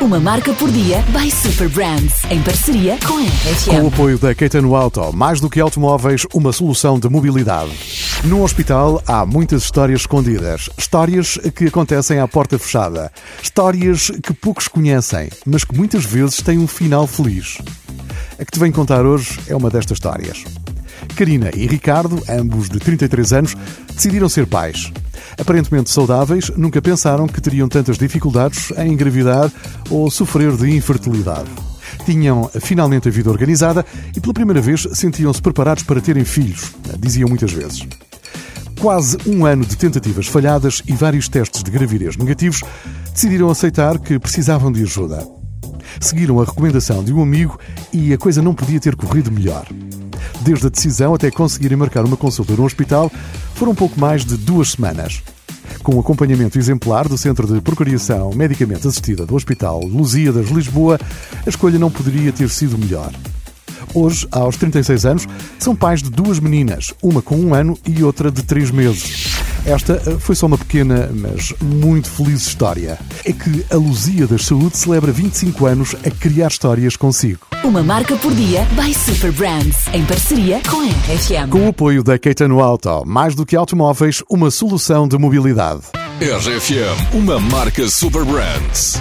Uma marca por dia by Super Brands, em parceria com a RFM. Com o apoio da Caetano Auto, mais do que automóveis, uma solução de mobilidade. No hospital há muitas histórias escondidas. Histórias que acontecem à porta fechada. Histórias que poucos conhecem, mas que muitas vezes têm um final feliz. A que te venho contar hoje é uma destas histórias. Karina e Ricardo, ambos de 33 anos, decidiram ser pais. Aparentemente saudáveis, nunca pensaram que teriam tantas dificuldades em engravidar ou sofrer de infertilidade. Tinham finalmente a vida organizada e pela primeira vez sentiam-se preparados para terem filhos, diziam muitas vezes. Quase um ano de tentativas falhadas e vários testes de gravidez negativos, decidiram aceitar que precisavam de ajuda. Seguiram a recomendação de um amigo e a coisa não podia ter corrido melhor. Desde a decisão até conseguirem marcar uma consulta no hospital, foram pouco mais de duas semanas. Com o acompanhamento exemplar do Centro de Procriação Medicamente Assistida do Hospital Lusíadas, Lisboa, a escolha não poderia ter sido melhor. Hoje, aos 36 anos, são pais de duas meninas, uma com um ano e outra de três meses. Esta eh, foi só uma pequena, mas muito feliz história. É que a Luzia da Saúde celebra 25 anos a criar histórias consigo. Uma marca por dia by Super Brands, em parceria com a RFM. Com o apoio da Caetano Auto, mais do que automóveis, uma solução de mobilidade. RFM, uma marca Super Brands.